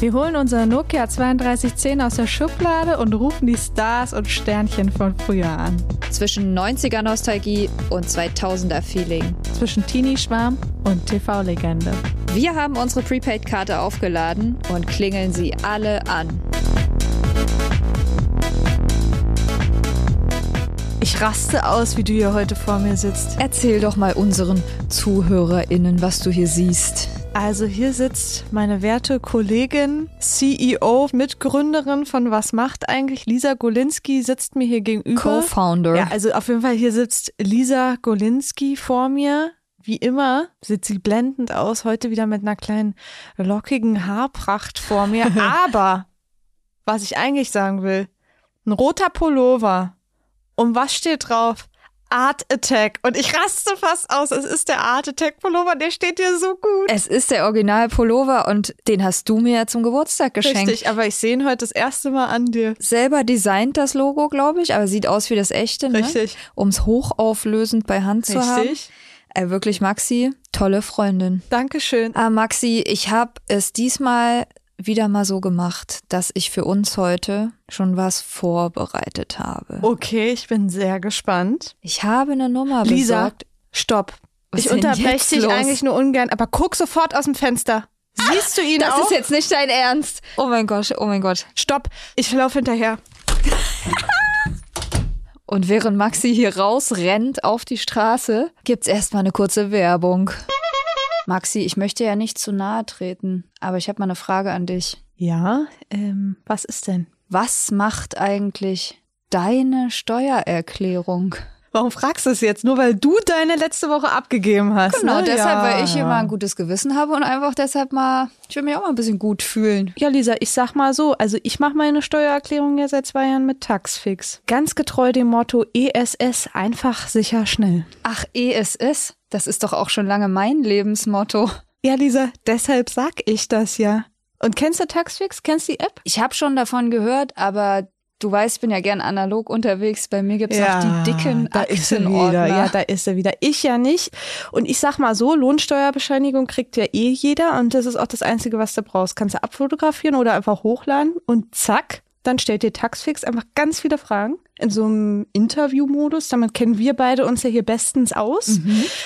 Wir holen unser Nokia 3210 aus der Schublade und rufen die Stars und Sternchen von früher an. Zwischen 90er Nostalgie und 2000er Feeling. Zwischen Teenie-Schwarm und TV-Legende. Wir haben unsere Prepaid-Karte aufgeladen und klingeln sie alle an. Ich raste aus, wie du hier heute vor mir sitzt. Erzähl doch mal unseren ZuhörerInnen, was du hier siehst. Also hier sitzt meine werte Kollegin, CEO, Mitgründerin von Was macht eigentlich? Lisa Golinski sitzt mir hier gegenüber. Co-Founder. Ja, also auf jeden Fall hier sitzt Lisa Golinski vor mir. Wie immer sieht sie blendend aus, heute wieder mit einer kleinen lockigen Haarpracht vor mir. Aber was ich eigentlich sagen will, ein roter Pullover. Und was steht drauf? Art Attack. Und ich raste fast aus. Es ist der Art Attack Pullover, der steht dir so gut. Es ist der Original Pullover und den hast du mir ja zum Geburtstag geschenkt. Richtig, aber ich sehe ihn heute das erste Mal an dir. Selber designt das Logo, glaube ich, aber sieht aus wie das echte, ne? Richtig. Um es hochauflösend bei Hand zu haben. Richtig. Äh, wirklich, Maxi, tolle Freundin. Dankeschön. Ah, Maxi, ich habe es diesmal wieder mal so gemacht, dass ich für uns heute schon was vorbereitet habe. Okay, ich bin sehr gespannt. Ich habe eine Nummer Lisa, besorgt. stopp. Was ich unterbreche dich los? eigentlich nur ungern, aber guck sofort aus dem Fenster. Siehst du ihn Das auch? ist jetzt nicht dein Ernst. Oh mein Gott, oh mein Gott. Stopp, ich laufe hinterher. Und während Maxi hier rausrennt auf die Straße, gibt's erstmal eine kurze Werbung. Maxi, ich möchte ja nicht zu nahe treten, aber ich habe mal eine Frage an dich. Ja, ähm, was ist denn? Was macht eigentlich deine Steuererklärung? Warum fragst du es jetzt? Nur weil du deine letzte Woche abgegeben hast. Genau, ne? deshalb, ja. weil ich immer ein gutes Gewissen habe und einfach deshalb mal, ich will mich auch mal ein bisschen gut fühlen. Ja, Lisa, ich sag mal so, also ich mache meine Steuererklärung ja seit zwei Jahren mit Taxfix. Ganz getreu dem Motto ESS, einfach, sicher, schnell. Ach, ESS, das ist doch auch schon lange mein Lebensmotto. Ja, Lisa, deshalb sag ich das ja. Und kennst du Taxfix? Kennst du die App? Ich habe schon davon gehört, aber du weißt, ich bin ja gern analog unterwegs. Bei mir gibt's auch die dicken da ist Aktenordner. wieder. Ja, da ist sie wieder. Ich ja nicht. Und ich sag mal so, Lohnsteuerbescheinigung kriegt ja eh jeder und das ist auch das Einzige, was du brauchst. Kannst du abfotografieren oder einfach hochladen und zack, dann stellt dir Taxfix einfach ganz viele Fragen in so einem Interviewmodus. Damit kennen wir beide uns ja hier bestens aus.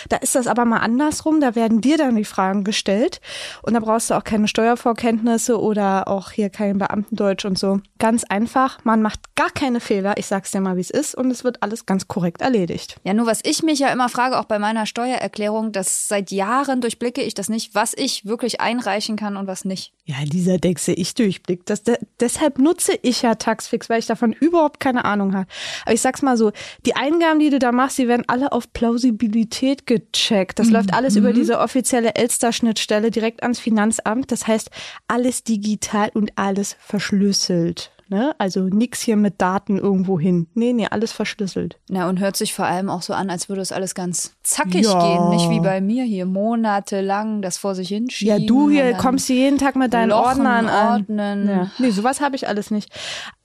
Da ist das aber mal andersrum. Da werden dir dann die Fragen gestellt und da brauchst du auch keine Steuervorkenntnisse oder auch hier kein Beamtendeutsch und so. Ganz einfach. Man macht gar keine Fehler. Ich sag's dir mal, wie es ist und es wird alles ganz korrekt erledigt. Ja, nur was ich mich ja immer frage, auch bei meiner Steuererklärung, dass seit Jahren durchblicke ich das nicht, was ich wirklich einreichen kann und was nicht. Ja, dieser Dexe, ich durchblick das. De deshalb nutze ich ja Taxfix, weil ich davon überhaupt keine Ahnung habe. Aber ich sag's mal so, die Eingaben, die du da machst, die werden alle auf Plausibilität gecheckt. Das läuft alles über diese offizielle Elster-Schnittstelle direkt ans Finanzamt. Das heißt, alles digital und alles verschlüsselt. Ne? Also nix hier mit Daten irgendwo hin. Nee, nee, alles verschlüsselt. Na, und hört sich vor allem auch so an, als würde es alles ganz zackig Ja. gehen. Nicht wie bei mir hier monatelang das vor sich hinschieben. Ja, du hier kommst du jeden Tag mit deinen Lochen Ordnern an. ordnen. Ja. Nee, sowas habe ich alles nicht.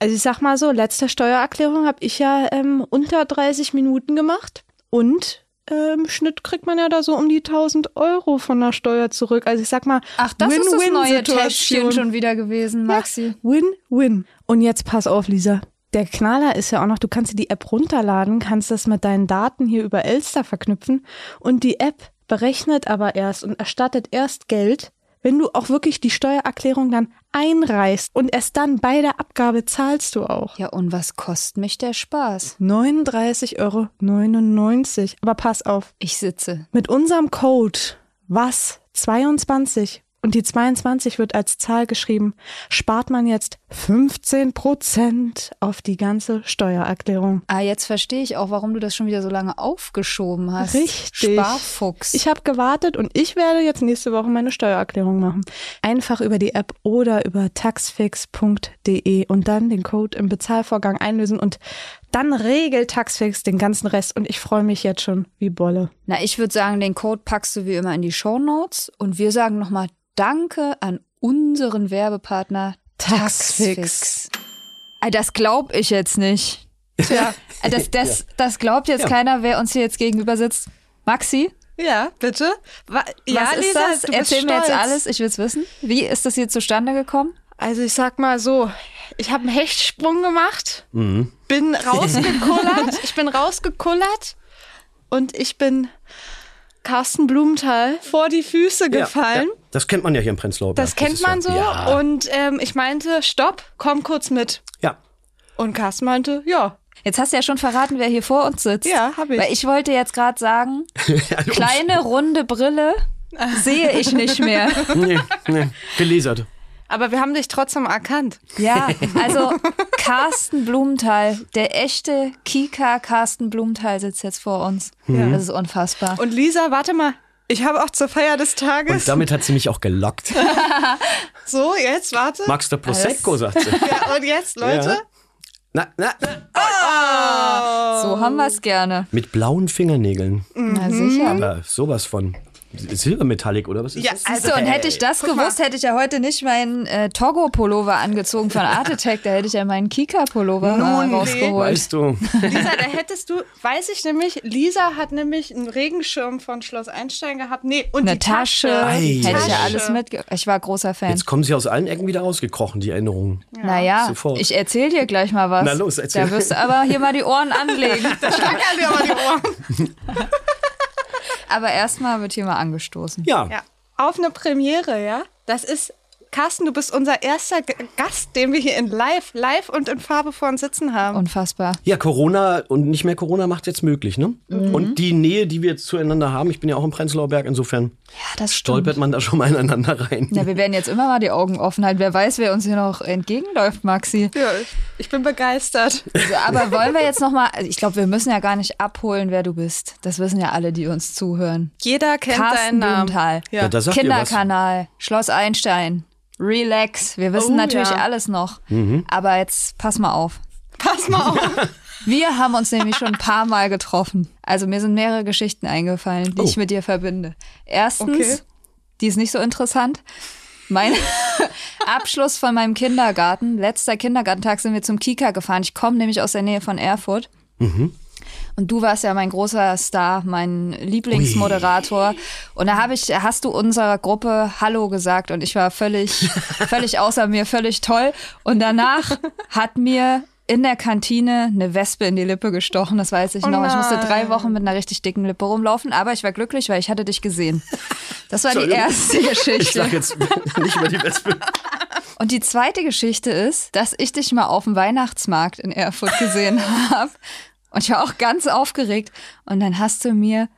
Also ich sag mal so, letzte Steuererklärung habe ich ja ähm, unter 30 Minuten gemacht und im Schnitt kriegt man ja da so um die 1000 Euro von der Steuer zurück. Also ich sag mal, Ach, das ist das neue Täschchen schon wieder gewesen, Maxi. Win-Win. Und jetzt pass auf, Lisa. Der Knaller ist ja auch noch, du kannst dir die App runterladen, kannst das mit deinen Daten hier über Elster verknüpfen und die App berechnet aber erst und erstattet erst Geld, wenn du auch wirklich die Steuererklärung dann einreichst und erst dann bei der Abgabe zahlst du auch. Ja, und was kostet mich der Spaß? 39,99 Euro. Aber pass auf, Ich sitze. mit unserem Code was 22 und die 22 wird als Zahl geschrieben, spart man jetzt 15 Prozent auf die ganze Steuererklärung. Ah, jetzt verstehe ich auch, warum du das schon wieder so lange aufgeschoben hast. Richtig. Sparfuchs. Ich habe gewartet und ich werde jetzt nächste Woche meine Steuererklärung machen. Einfach über die App oder über taxfix.de und dann den Code im Bezahlvorgang einlösen und dann regelt Taxfix den ganzen Rest und ich freue mich jetzt schon wie Bolle. Na, ich würde sagen, den Code packst du wie immer in die Shownotes und wir sagen nochmal Danke an unseren Werbepartner Taxfix. Ey, Das glaub ich jetzt nicht. Tja, Ey, Das, das, das glaubt jetzt Ja. keiner, wer uns hier jetzt gegenüber sitzt. Maxi, ja, bitte. Wa ja, was ist Lisa, das? du bist Erzähl mir jetzt stolz. alles, ich will's wissen. Wie ist das hier zustande gekommen? Also ich sag mal so, ich habe einen Hechtsprung gemacht, Mhm. bin rausgekullert, ich bin rausgekullert und ich bin Carsten Blumenthal vor die Füße gefallen. Ja, ja. Das kennt man ja hier im Prenzlauer Berg. Das kennt ist man ja, so. Ja. Und ähm, ich meinte, stopp, komm kurz mit. ja. Und Carsten meinte, ja. Jetzt hast du ja schon verraten, wer hier vor uns sitzt. Ja, hab ich. Weil ich wollte jetzt gerade sagen, kleine runde Brille sehe ich nicht mehr. Nee, nee. Gelesert. Aber wir haben dich trotzdem erkannt. Ja, also Carsten Blumenthal, der echte Kika Carsten Blumenthal sitzt jetzt vor uns. Das ist unfassbar. Und Lisa, warte mal. Ich habe auch zur Feier des Tages. Und damit hat sie mich auch gelockt. so, jetzt warte. Magst du Prosecco, sagt sie. Ja, und jetzt, Leute. Ja. Na, na, na. So haben wir es gerne. Mit blauen Fingernägeln. Na sicher. Aber sowas von Silbermetallic oder was ist Ja, das? also, So, und hätte ich das Guck mal. gewusst, hätte ich ja heute nicht meinen äh, Togo-Pullover angezogen von Art Attack, da hätte ich ja meinen Kika-Pullover äh, nee. rausgeholt. Weißt du, Lisa, da hättest du, weiß ich nämlich, Lisa hat nämlich einen Regenschirm von Schloss Einstein gehabt. Nee, und Eine die Tasche. Tasche, Ei. hätte ich ja alles mitge... Ich war großer Fan. jetzt kommen sie aus allen Ecken wieder rausgekrochen, die Erinnerungen. naja, sofort. ich erzähl dir gleich mal was. Na los, erzähl. Da wirst du aber hier mal die Ohren anlegen. Stangerl dir aber die Ohren. aber erstmal wird hier mal angestoßen. Ja, Ja, auf eine Premiere, ja. Das ist, Carsten, du bist unser erster G Gast, den wir hier in live, live und in Farbe vor uns sitzen haben. Unfassbar. Ja, Corona und nicht mehr Corona macht jetzt möglich, ne? Mhm. Und die Nähe, die wir jetzt zueinander haben, ich bin ja auch im Prenzlauer Berg, insofern Ja, das stolpert man da schon mal ineinander rein. Ja, wir werden jetzt immer mal die Augen offen halten. Wer weiß, wer uns hier noch entgegenläuft, Maxi. ja, ich, ich bin begeistert. Also, aber wollen wir jetzt noch mal, also ich glaube, wir müssen ja gar nicht abholen, wer du bist. Das wissen ja alle, die uns zuhören. Jeder kennt Carsten deinen Namen. Blumenthal. Ja. Ja. Kinderkanal, Schloss Einstein, Relax. Wir wissen Oh, natürlich ja. alles noch. Mhm. Aber jetzt pass mal auf. Pass mal auf. Wir haben uns nämlich schon ein paar Mal getroffen. Also mir sind mehrere Geschichten eingefallen, die Oh. ich mit dir verbinde. Erstens, Okay. die ist nicht so interessant. Mein Abschluss von meinem Kindergarten, letzter Kindergartentag sind wir zum Kika gefahren. Ich komme nämlich aus der Nähe von Erfurt. Und du warst ja mein großer Star, mein Lieblingsmoderator. Und da habe ich, hast du unserer Gruppe Hallo gesagt und ich war völlig, völlig außer mir, völlig toll. Und danach hat mir in der Kantine eine Wespe in die Lippe gestochen, das weiß ich Oh noch. Ich musste drei Wochen mit einer richtig dicken Lippe rumlaufen, aber ich war glücklich, weil ich hatte dich gesehen. Das war die erste Ich Geschichte. sag jetzt nicht über die Wespe. Und die zweite Geschichte ist, dass ich dich mal auf dem Weihnachtsmarkt in Erfurt gesehen habe. Und ich war auch ganz aufgeregt. Und dann hast du mir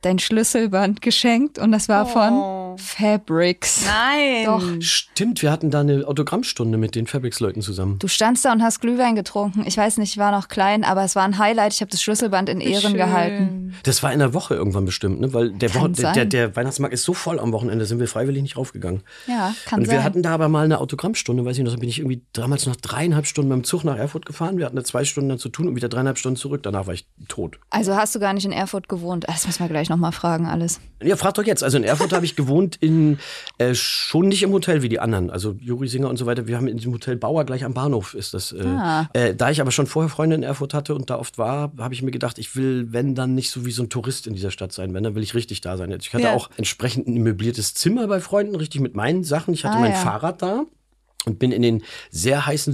dein Schlüsselband geschenkt und das war Oh. von Fabrics. Nein. Doch. Stimmt, wir hatten da eine Autogrammstunde mit den Fabrics-Leuten zusammen. Du standst da und hast Glühwein getrunken. Ich weiß nicht, ich war noch klein, aber es war ein Highlight. Ich habe das Schlüsselband in Ehren Schön. gehalten. Das war in der Woche irgendwann bestimmt, ne? weil der, Kann Woche, der, sein. der, der Weihnachtsmarkt ist so voll am Wochenende, sind wir freiwillig nicht raufgegangen. Ja, kann Und sein. wir hatten da aber mal eine Autogrammstunde, weiß ich noch, da bin ich irgendwie damals noch dreieinhalb Stunden mit dem Zug nach Erfurt gefahren. Wir hatten da zwei Stunden dann zu tun und wieder dreieinhalb Stunden zurück. Danach war ich tot. also hast du gar nicht in Erfurt gewohnt. Das müssen wir gleich nochmal fragen, alles. Ja, frag doch jetzt. Also in Erfurt habe ich gewohnt in äh, schon nicht im Hotel wie die anderen. Also Juri Singer und so weiter. Wir haben in diesem Hotel Bauer gleich am Bahnhof ist das. Äh, Ah. äh, da ich aber schon vorher Freunde in Erfurt hatte und da oft war, habe ich mir gedacht, ich will, wenn dann nicht so wie so ein Tourist in dieser Stadt sein. Wenn dann will ich richtig da sein. Ich hatte Ja. auch entsprechend ein möbliertes Zimmer bei Freunden, richtig mit meinen Sachen. Ich hatte Ah, mein ja. Fahrrad da. Und bin in den sehr heißen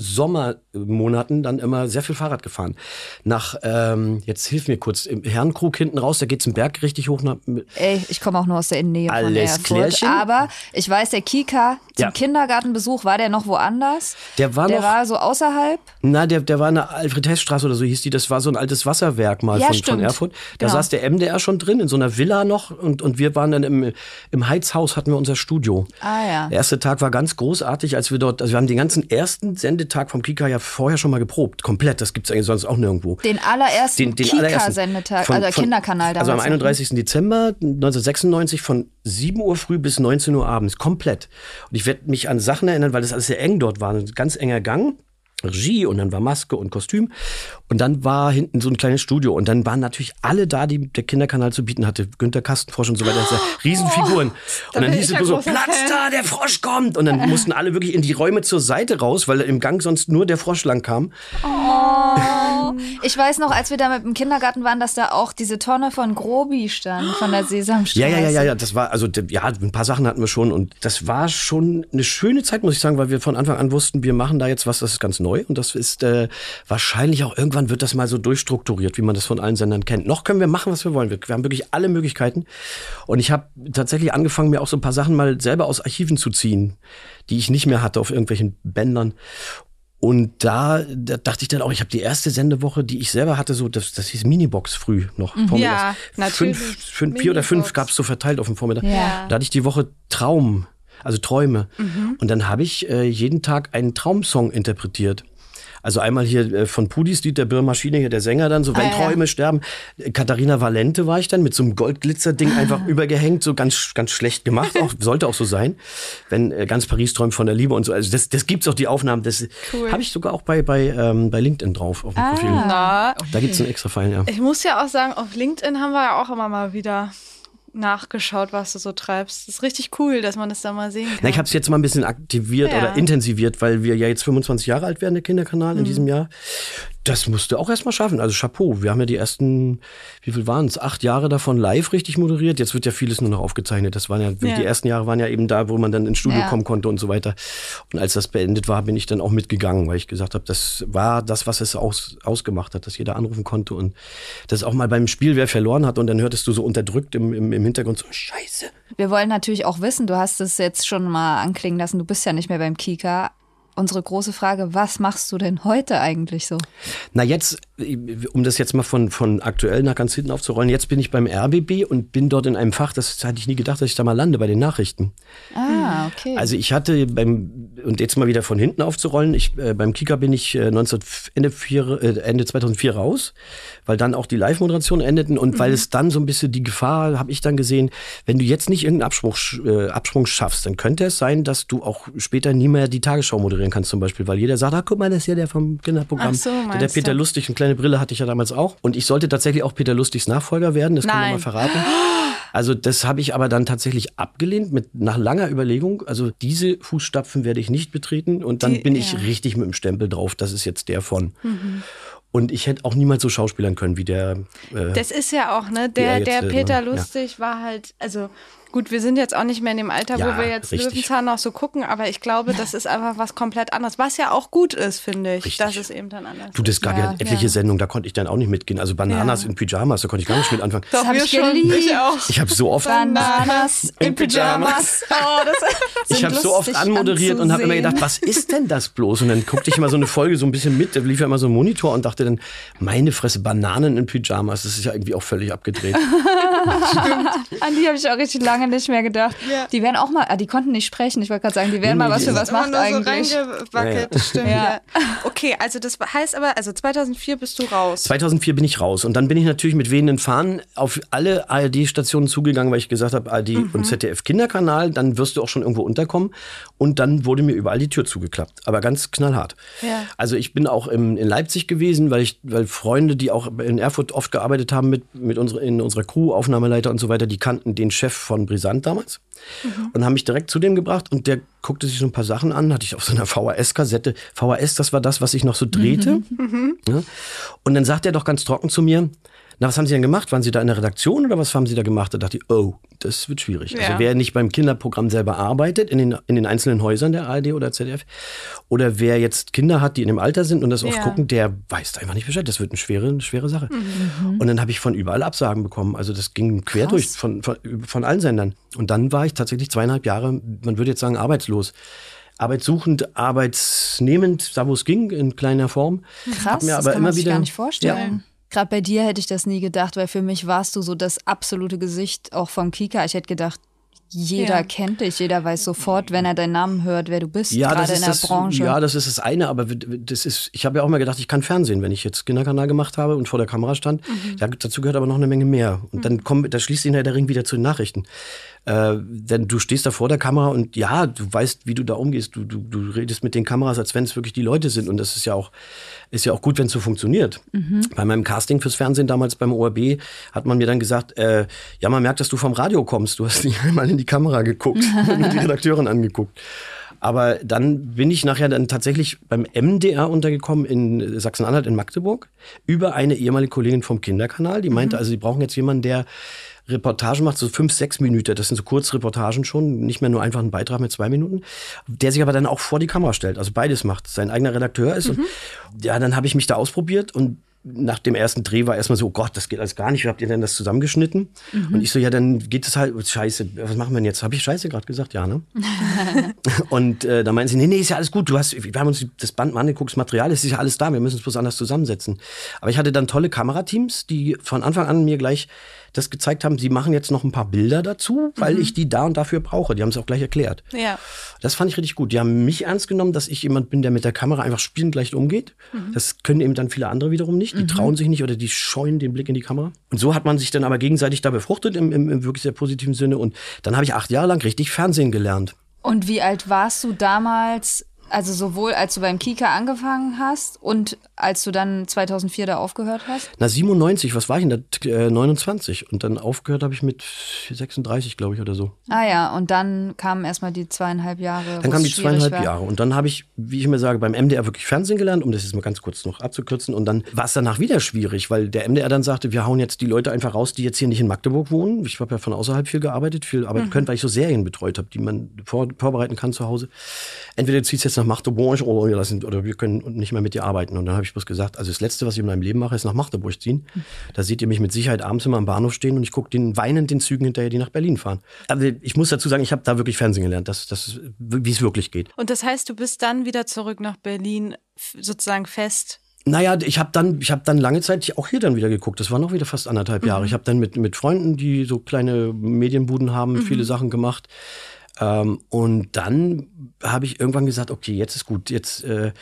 Sommermonaten dann immer sehr viel Fahrrad gefahren. Nach, ähm, jetzt hilf mir kurz, im Herrenkrug hinten raus, da geht's im Berg richtig hoch. Nach, Ey, ich komme auch nur aus der Innennähe von Alles Erfurt. klärchen? Aber ich weiß, der Kika zum Ja. Kindergartenbesuch, war der noch woanders? Der war der noch- war so außerhalb. Na, der, der war in der Alfred-Hess-Straße oder so hieß die. Das war so ein altes Wasserwerk mal Ja, von, von. Erfurt. Da Genau. saß der MDR schon drin, in so einer Villa noch. Und, und wir waren dann im, im Heizhaus, hatten wir unser Studio. Ah ja. Der erste Tag war ganz großartig, als wir dort, also wir haben den ganzen ersten Sendetag vom Kika ja vorher schon mal geprobt. Komplett. Das gibt's eigentlich sonst auch nirgendwo. Den allerersten Den, den. Kika-Sendetag, also von- Kinderkanal damals. Also am noch. 31. Dezember 1996 von 7 Uhr früh bis 19 Uhr abends. Komplett. Und ich werde mich an Sachen erinnern, weil das alles sehr eng dort war. Ein ganz enger Gang. Regie und dann war Maske und Kostüm und dann war hinten so ein kleines Studio und dann waren natürlich alle da, die der Kinderkanal zu bieten hatte, Günter Kastenfrosch und so weiter, das Riesenfiguren. da und dann hieß es nur so, Platz da, der Frosch kommt und dann mussten alle wirklich in die Räume zur Seite raus, weil im Gang sonst nur der Frosch lang kam. Oh. Ich weiß noch, als wir da mit dem Kindergarten waren, dass da auch diese Tonne von Grobi stand, von der Sesamstraße. Ja, ja, ja, ja, ja, das war, also ja, ein paar Sachen hatten wir schon und das war schon eine schöne Zeit, muss ich sagen, weil wir von Anfang an wussten, wir machen da jetzt was, das ist ganz neu und das ist äh, wahrscheinlich auch irgendwann wird das mal so durchstrukturiert, wie man das von allen Sendern kennt. Noch können wir machen, was wir wollen. Wir, wir haben wirklich alle Möglichkeiten und ich habe tatsächlich angefangen, mir auch so ein paar Sachen mal selber aus Archiven zu ziehen, die ich nicht mehr hatte auf irgendwelchen Bändern. Und da, da dachte ich dann auch, ich habe die erste Sendewoche, die ich selber hatte, so das, das hieß Minibox früh noch. vormittags. Ja, natürlich. Fünf, fünf, vier oder fünf gab es so verteilt auf dem Vormittag. Ja. Da hatte ich die Woche Traum, also Träume. Mhm. Und dann habe ich äh, jeden Tag einen Traumsong interpretiert. Also einmal hier äh, von Pudis Lied der Birnmaschine, hier der Sänger dann, so wenn Ah, ja. Träume sterben. Äh, Katharina Valente war ich dann mit so einem Goldglitzer-Ding einfach übergehängt, so ganz, ganz schlecht gemacht, auch, sollte auch so sein. Wenn äh, ganz Paris träumt von der Liebe und so. Also das, das gibt's auch, die Aufnahmen. Das Cool. habe ich sogar auch bei, bei, ähm, bei LinkedIn drauf auf dem Profil. Na, Da gibt's einen extra Pfeil, ja. ich muss ja auch sagen, auf LinkedIn haben wir ja auch immer mal wieder nachgeschaut, was du so treibst. Das ist richtig cool, dass man das da mal sehen kann. Na, ich habe es jetzt mal ein bisschen aktiviert Ja. oder intensiviert, weil wir ja jetzt 25 Jahre alt werden, der Kinderkanal Mhm. in diesem Jahr. Das musste auch erstmal schaffen. Also Chapeau. Wir haben ja die ersten, wie viel waren es? Acht Jahre davon live richtig moderiert. Jetzt wird ja vieles nur noch aufgezeichnet. Das waren ja, Ja. die ersten Jahre waren ja eben da, wo man dann ins Studio Ja. kommen konnte und so weiter. Und als das beendet war, bin ich dann auch mitgegangen, weil ich gesagt habe, das war das, was es aus, ausgemacht hat, dass jeder anrufen konnte und das auch mal beim Spiel wer verloren hat und dann hörtest du so unterdrückt im, im, im Hintergrund so, Scheiße. Wir wollen natürlich auch wissen, du hast es jetzt schon mal anklingen lassen, du bist ja nicht mehr beim Kika. Unsere große Frage, was machst du denn heute eigentlich so? Na jetzt, um das jetzt mal von, von aktuell nach ganz hinten aufzurollen, jetzt bin ich beim RBB und bin dort in einem Fach, das hatte ich nie gedacht, dass ich da mal lande, bei den Nachrichten. Ah, okay. Also ich hatte beim, und jetzt mal wieder von hinten aufzurollen, ich, äh, beim Kika bin ich äh, 19, Ende, vier, äh, Ende 2004 raus, weil dann auch die Live-Moderationen endeten und weil es dann so ein bisschen die Gefahr, habe ich dann gesehen, wenn du jetzt nicht irgendeinen Absprung, äh, Absprung schaffst, dann könnte es sein, dass du auch später nie mehr die Tagesschau moderieren kannst zum Beispiel, weil jeder sagt, ah, guck mal, das ist ja der vom Kinderprogramm. Ach so, der, der Peter du? Lustig, eine kleine Brille hatte ich ja damals auch. Und ich sollte tatsächlich auch Peter Lustigs Nachfolger werden, das kann man Nein. mal verraten. Also das habe ich aber dann tatsächlich abgelehnt mit nach langer Überlegung. Also diese Fußstapfen werde ich nicht betreten und dann Die- bin ich ja. richtig mit dem Stempel drauf. Das ist jetzt der von. Und ich hätte auch niemals so schauspielern können wie der. Äh, Das ist ja auch, ne? Der, Ja, jetzt, der äh, Peter ja. Lustig war halt, also gut, wir sind jetzt auch nicht mehr in dem Alter, Ja, wo wir jetzt richtig. Löwenzahn noch so gucken, aber ich glaube, das ist einfach was komplett anderes, was ja auch gut ist, finde ich, Richtig. dass es eben dann anders du, das ist. gab ja, Ja, etliche ja. Sendungen, da konnte ich dann auch nicht mitgehen. Also Bananas Ja. in Pyjamas, da konnte ich gar nicht mit anfangen. Doch, hab wir ich schon, geliebt. ich auch. Ich habe so oft Bananas in Pyjamas. Oh, das Ich habe so oft anmoderiert und habe immer gedacht, was ist denn das bloß? Und dann guckte ich immer so eine Folge so ein bisschen mit, da lief ja immer so ein Monitor und dachte dann, meine Fresse, Bananen in Pyjamas, das ist ja irgendwie auch völlig abgedreht. An die habe ich auch richtig lange nicht mehr gedacht. Ja. Die wären auch mal, ah, die konnten nicht sprechen. Ich wollte gerade sagen, die wären Nee, mal was für was macht nur eigentlich. so reingewackelt, Ja, ja. stimmt. Ja. Ja. Okay, also das heißt aber, also 2004 bist du raus. 2004 bin ich raus und dann bin ich natürlich mit wehenden Fahnen auf alle ARD-Stationen zugegangen, weil ich gesagt habe, ARD und ZDF Kinderkanal, dann wirst du auch schon irgendwo unterkommen und dann wurde mir überall die Tür zugeklappt, aber ganz knallhart. Ja. Also ich bin auch im, in Leipzig gewesen, weil ich, weil Freunde, die auch in Erfurt oft gearbeitet haben mit, mit unserer, in unserer Crew, Aufnahmeleiter und so weiter, die kannten den Chef von Brisant damals und haben mich direkt zu dem gebracht und der guckte sich so ein paar Sachen an, hatte ich auf so einer VHS-Kassette. VHS, das war das, was ich noch so drehte. Ja. Und dann sagt er doch ganz trocken zu mir, na, was haben Sie denn gemacht? Waren Sie da in der Redaktion oder was haben Sie da gemacht? Da dachte ich, oh, das wird schwierig. Also Ja. wer nicht beim Kinderprogramm selber arbeitet, in den, in den einzelnen Häusern der ARD oder ZDF, oder wer jetzt Kinder hat, die in dem Alter sind und das oft Ja. gucken, der weiß einfach nicht Bescheid. Das wird eine schwere, eine schwere Sache. Mhm. Und dann habe ich von überall Absagen bekommen. Also das ging quer durch, von, von, von allen Sendern. Und dann war ich tatsächlich zweieinhalb Jahre, man würde jetzt sagen, arbeitslos. Arbeitssuchend, arbeitsnehmend, da wo es ging, in kleiner Form. Krass, mir das aber kann immer man sich wieder, gar nicht vorstellen. Gerade bei dir hätte ich das nie gedacht, weil für mich warst du so das absolute Gesicht auch vom Kika. Ich hätte gedacht, jeder Ja. kennt dich, jeder weiß sofort, wenn er deinen Namen hört, wer du bist, Ja, das gerade ist in der das, Branche. ja, das ist das eine, aber das ist, ich habe ja auch mal gedacht, ich kann Fernsehen, wenn ich jetzt Kinderkanal gemacht habe und vor der Kamera stand. Mhm. Dazu gehört aber noch eine Menge mehr. Und dann kommt, da schließt sich ja der Ring wieder zu den Nachrichten. Äh, denn du stehst da vor der Kamera und ja, du weißt, wie du da umgehst. Du, du, du redest mit den Kameras, als wenn es wirklich die Leute sind. Und das ist ja auch, ist ja auch gut, wenn es so funktioniert. Mhm. Bei meinem Casting fürs Fernsehen damals beim ORB hat man mir dann gesagt, äh, ja, man merkt, dass du vom Radio kommst. Du hast nicht einmal in die Kamera geguckt und die Redakteurin angeguckt. Aber dann bin ich nachher dann tatsächlich beim MDR untergekommen in Sachsen-Anhalt in Magdeburg über eine ehemalige Kollegin vom Kinderkanal, die meinte, mhm. also sie brauchen jetzt jemanden, der Reportagen macht, so fünf, sechs Minuten. Das sind so Kurzreportagen schon, nicht mehr nur einfach ein Beitrag mit zwei Minuten, der sich aber dann auch vor die Kamera stellt, also beides macht, sein eigener Redakteur ist. Mhm. Und ja, dann habe ich mich da ausprobiert und nach dem ersten Dreh war erstmal so, oh Gott, das geht alles gar nicht. Wie habt ihr denn das zusammengeschnitten? Mhm. Und ich so, ja, dann geht es halt, scheiße, was machen wir denn jetzt? Habe ich scheiße gerade gesagt? Ja, ne? und äh, da meinen sie, nee, nee, ist ja alles gut. Du hast, wir haben uns das Band mal angeguckt, das Material, es ist ja alles da, wir müssen es bloß anders zusammensetzen. Aber ich hatte dann tolle Kamerateams, die von Anfang an mir gleich das gezeigt haben, sie machen jetzt noch ein paar Bilder dazu, weil mhm. ich die da und dafür brauche. Die haben es auch gleich erklärt. Ja. Das fand ich richtig gut. Die haben mich ernst genommen, dass ich jemand bin, der mit der Kamera einfach spielend leicht umgeht. Mhm. Das können eben dann viele andere wiederum nicht. Die mhm. trauen sich nicht oder die scheuen den Blick in die Kamera. Und so hat man sich dann aber gegenseitig da befruchtet im, im, im wirklich sehr positiven Sinne. Und dann habe ich acht Jahre lang richtig Fernsehen gelernt. Und wie alt warst du damals, also sowohl als du beim Kika angefangen hast und als du dann 2004 da aufgehört hast? Na 97, was war ich denn da? Äh, 29 und dann aufgehört habe ich mit 36, glaube ich, oder so. Ah ja, und dann kamen erstmal die zweieinhalb Jahre. Dann kamen die zweieinhalb war. Jahre und dann habe ich, wie ich mir sage, beim MDR wirklich Fernsehen gelernt, um das jetzt mal ganz kurz noch abzukürzen und dann war es danach wieder schwierig, weil der MDR dann sagte, wir hauen jetzt die Leute einfach raus, die jetzt hier nicht in Magdeburg wohnen. Ich habe ja von außerhalb viel gearbeitet, viel arbeiten mhm. können, weil ich so Serien betreut habe, die man vor, vorbereiten kann zu Hause. Entweder du ziehst jetzt nach Magdeburg oder wir, lassen, oder wir können nicht mehr mit dir arbeiten. Und dann habe ich bloß gesagt, also das Letzte, was ich in meinem Leben mache, ist nach Magdeburg ziehen. Da seht ihr mich mit Sicherheit abends immer am Bahnhof stehen und ich gucke den weinend den Zügen hinterher, die nach Berlin fahren. Aber ich muss dazu sagen, ich habe da wirklich Fernsehen gelernt, das, das, wie es wirklich geht. Und das heißt, du bist dann wieder zurück nach Berlin sozusagen fest naja, ich habe dann, ich habe dann lange Zeit auch hier dann wieder geguckt. Das war noch wieder fast anderthalb Jahre. Mhm. Ich habe dann mit mit Freunden, die so kleine Medienbuden haben, mhm. viele Sachen gemacht. Ähm, und dann habe ich irgendwann gesagt, okay, jetzt ist gut. Jetzt äh,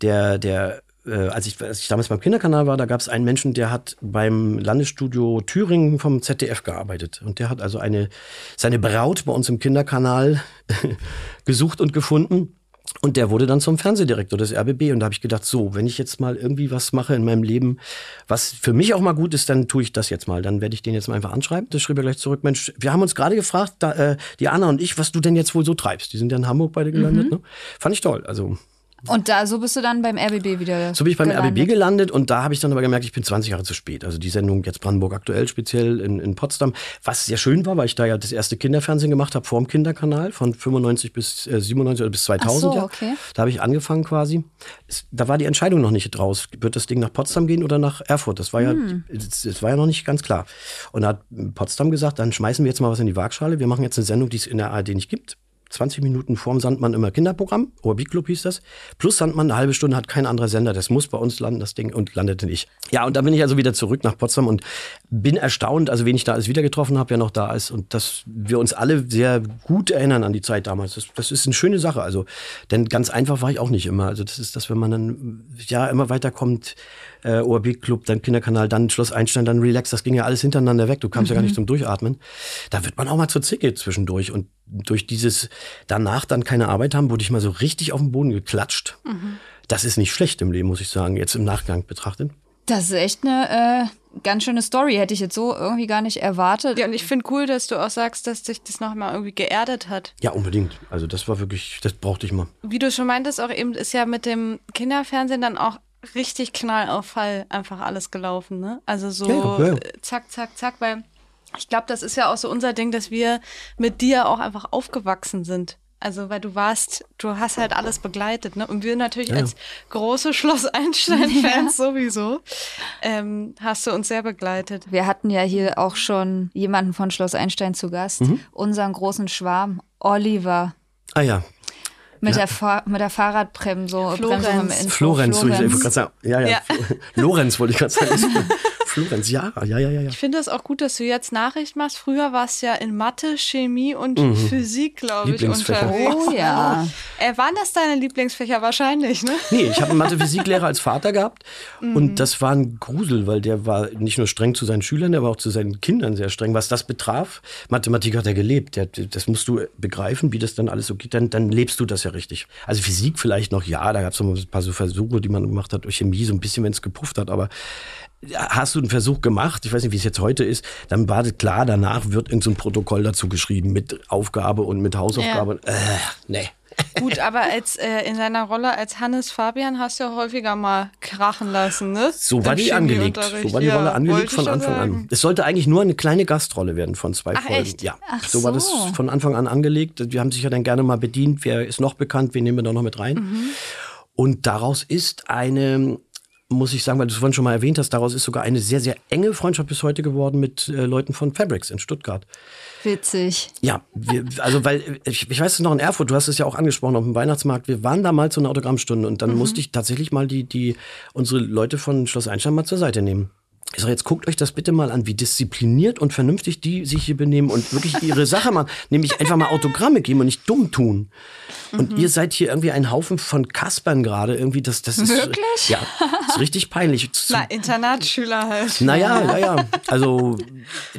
der, der, äh, als, ich, als ich damals beim Kinderkanal war, da gab es einen Menschen, der hat beim Landesstudio Thüringen vom ZDF gearbeitet. Und der hat also eine, seine Braut bei uns im Kinderkanal gesucht und gefunden. Und der wurde dann zum Fernsehdirektor des RBB. Und da habe ich gedacht, so, wenn ich jetzt mal irgendwie was mache in meinem Leben, was für mich auch mal gut ist, dann tue ich das jetzt mal. Dann werde ich den jetzt mal einfach anschreiben. Das schrieb er gleich zurück. Mensch, wir haben uns gerade gefragt, da, äh, die Anna und ich, was du denn jetzt wohl so treibst. Die sind ja in Hamburg beide gelandet. Mhm. Ne? Fand ich toll. Also und da, so bist du dann beim RBB wieder. So bin ich beim gelandet. RBB gelandet und da habe ich dann aber gemerkt, ich bin 20 Jahre zu spät. Also die Sendung jetzt Brandenburg aktuell, speziell in, in Potsdam, was sehr schön war, weil ich da ja das erste Kinderfernsehen gemacht habe vor dem Kinderkanal von 95 bis äh, 97 oder bis 2000. Ach so, okay. Da habe ich angefangen quasi. Es, da war die Entscheidung noch nicht draus. Wird das Ding nach Potsdam gehen oder nach Erfurt? Das war ja, hm. das, das war ja noch nicht ganz klar. Und da hat Potsdam gesagt, dann schmeißen wir jetzt mal was in die Waagschale. Wir machen jetzt eine Sendung, die es in der ARD nicht gibt 20 Minuten vorm Sandmann immer Kinderprogramm, ORB Club hieß das. Plus Sandmann, eine halbe Stunde hat kein anderer Sender. Das muss bei uns landen, das Ding, und landete nicht. Ja, und da bin ich also wieder zurück nach Potsdam und bin erstaunt, also wen ich da alles wieder getroffen habe, wer noch da ist. Und dass wir uns alle sehr gut erinnern an die Zeit damals. Das, das ist eine schöne Sache. Also, denn ganz einfach war ich auch nicht immer. Also, das ist das, wenn man dann ja immer weiterkommt, äh, ORB Club, dann Kinderkanal, dann Schloss Einstein, dann Relax, das ging ja alles hintereinander weg. Du kamst mhm. ja gar nicht mhm. zum Durchatmen. Da wird man auch mal zur Zicke zwischendurch. Und durch dieses danach dann keine Arbeit haben, wurde ich mal so richtig auf den Boden geklatscht. Mhm. Das ist nicht schlecht im Leben, muss ich sagen, jetzt im Nachgang betrachtet. Das ist echt eine äh, ganz schöne Story. Hätte ich jetzt so irgendwie gar nicht erwartet. Ja, und ich finde cool, dass du auch sagst, dass sich das nochmal irgendwie geerdet hat. Ja, unbedingt. Also das war wirklich, das brauchte ich mal. Wie du schon meintest, auch eben ist ja mit dem Kinderfernsehen dann auch richtig knall auf Fall einfach alles gelaufen, ne? Also so ja, ja. zack, zack, zack, weil ich glaube, das ist ja auch so unser Ding, dass wir mit dir auch einfach aufgewachsen sind. Also, weil du warst, du hast halt alles begleitet, ne? Und wir natürlich ja. als große Schloss Einstein-Fans ja. sowieso, ähm, hast du uns sehr begleitet. Wir hatten ja hier auch schon jemanden von Schloss Einstein zu Gast, mhm. unseren großen Schwarm, Oliver. Ah ja, mit, ja. der, mit der Fahrradbremse. Florenz. Florenz, Florenz. ich wollte gerade sagen. Ja, ja. ja. Lorenz wollte ich gerade sagen. Florenz, ja, ja, ja, ja. Ich finde es auch gut, dass du jetzt Nachricht machst. Früher war es ja in Mathe, Chemie und Mhm. Physik, glaube ich, Lieblingsfächer. unterwegs. Oh ja. Äh, waren das deine Lieblingsfächer wahrscheinlich, ne? Nee, ich habe einen Mathe-Physiklehrer als Vater gehabt Mhm. und das war ein Grusel, weil der war nicht nur streng zu seinen Schülern, der war auch zu seinen Kindern sehr streng. Was das betraf, Mathematik hat er gelebt. Der, das musst du begreifen, wie das dann alles so geht, dann, dann lebst du das ja richtig. Also Physik vielleicht noch, ja, da gab es noch ein paar so Versuche, die man gemacht hat, Chemie so ein bisschen, wenn es gepufft hat, aber hast du einen Versuch gemacht, ich weiß nicht, wie es jetzt heute ist, dann war das klar, danach wird irgendein so ein Protokoll dazu geschrieben mit Aufgabe und mit Hausaufgabe. Äh, nee. Gut, aber als äh, in deiner Rolle als Hannes Fabian hast du ja häufiger mal krachen lassen, ne? So war Im die angelegt. So war die Ja, Rolle angelegt wollte ich von Anfang sagen. an. Es sollte eigentlich nur eine kleine Gastrolle werden von zwei Ach, Folgen. echt? Ja, Ach so war das so. von Anfang an angelegt. Wir haben sich ja dann gerne mal bedient. Wer ist noch bekannt? Wen nehmen wir da noch mit rein? Mhm. Und daraus ist eine, muss ich sagen, weil du es vorhin schon mal erwähnt hast, daraus ist sogar eine sehr, sehr enge Freundschaft bis heute geworden mit äh, Leuten von Fabrics in Stuttgart. Witzig. Ja, wir, also weil ich, ich weiß es noch in Erfurt, du hast es ja auch angesprochen auf dem Weihnachtsmarkt. Wir waren da mal zu einer Autogrammstunde und dann musste ich tatsächlich mal die, die unsere Leute von Schloss Einstein mal zur Seite nehmen. Ich sage, jetzt guckt euch das bitte mal an, wie diszipliniert und vernünftig die sich hier benehmen und wirklich ihre Sache machen, nämlich einfach mal Autogramme geben und nicht dumm tun. Und ihr seid hier irgendwie ein Haufen von Kaspern gerade, irgendwie das, das ist Wirklich? ja, ist richtig peinlich. Na, Internatsschüler halt. naja, ja, ja. Also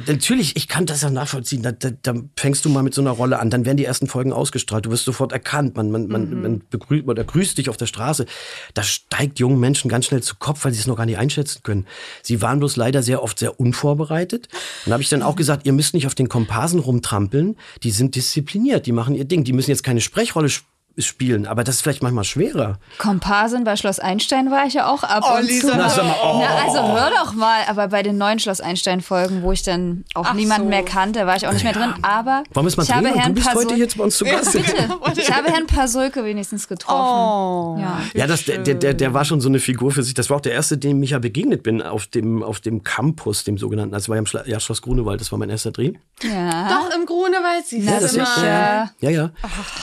natürlich, ich kann das ja nachvollziehen. Da, da, da fängst du mal mit so einer Rolle an, dann werden die ersten Folgen ausgestrahlt. Du wirst sofort erkannt. Man, man, man, man begrüßt oder grüßt dich auf der Straße. Da steigt jungen Menschen ganz schnell zu Kopf, weil sie es noch gar nicht einschätzen können. Sie waren bloß leider sehr oft sehr unvorbereitet. Und da habe ich dann auch gesagt, ihr müsst nicht auf den Komparsen rumtrampeln. Die sind diszipliniert, die machen ihr Ding. Die müssen jetzt keine Sprechrolle sp spielen, aber das ist vielleicht manchmal schwerer. Komparsin bei Schloss Einstein war ich ja auch ab Oh, und Lisa. zu. Na, sag mal, oh. Na, also hör doch mal, aber bei den neuen Schloss Einstein-Folgen, wo ich dann auch Ach niemanden so. mehr kannte, war ich auch nicht mehr drin. Aber wir es mal ich habe Herrn du bist heute Pasul- jetzt bei uns zu Gast. Bitte. Ich habe Herrn Pasulke wenigstens getroffen. Oh. Ja. Ja, das, der, der, der, war schon so eine Figur für sich. Das war auch der erste, dem ich ja begegnet bin auf dem, auf dem Campus, dem sogenannten. Das war ja im Schla ja, Schloss Grunewald, das war mein erster Dreh. ja. Doch, im Grunewald Na, du das ist ja- Ja, ja.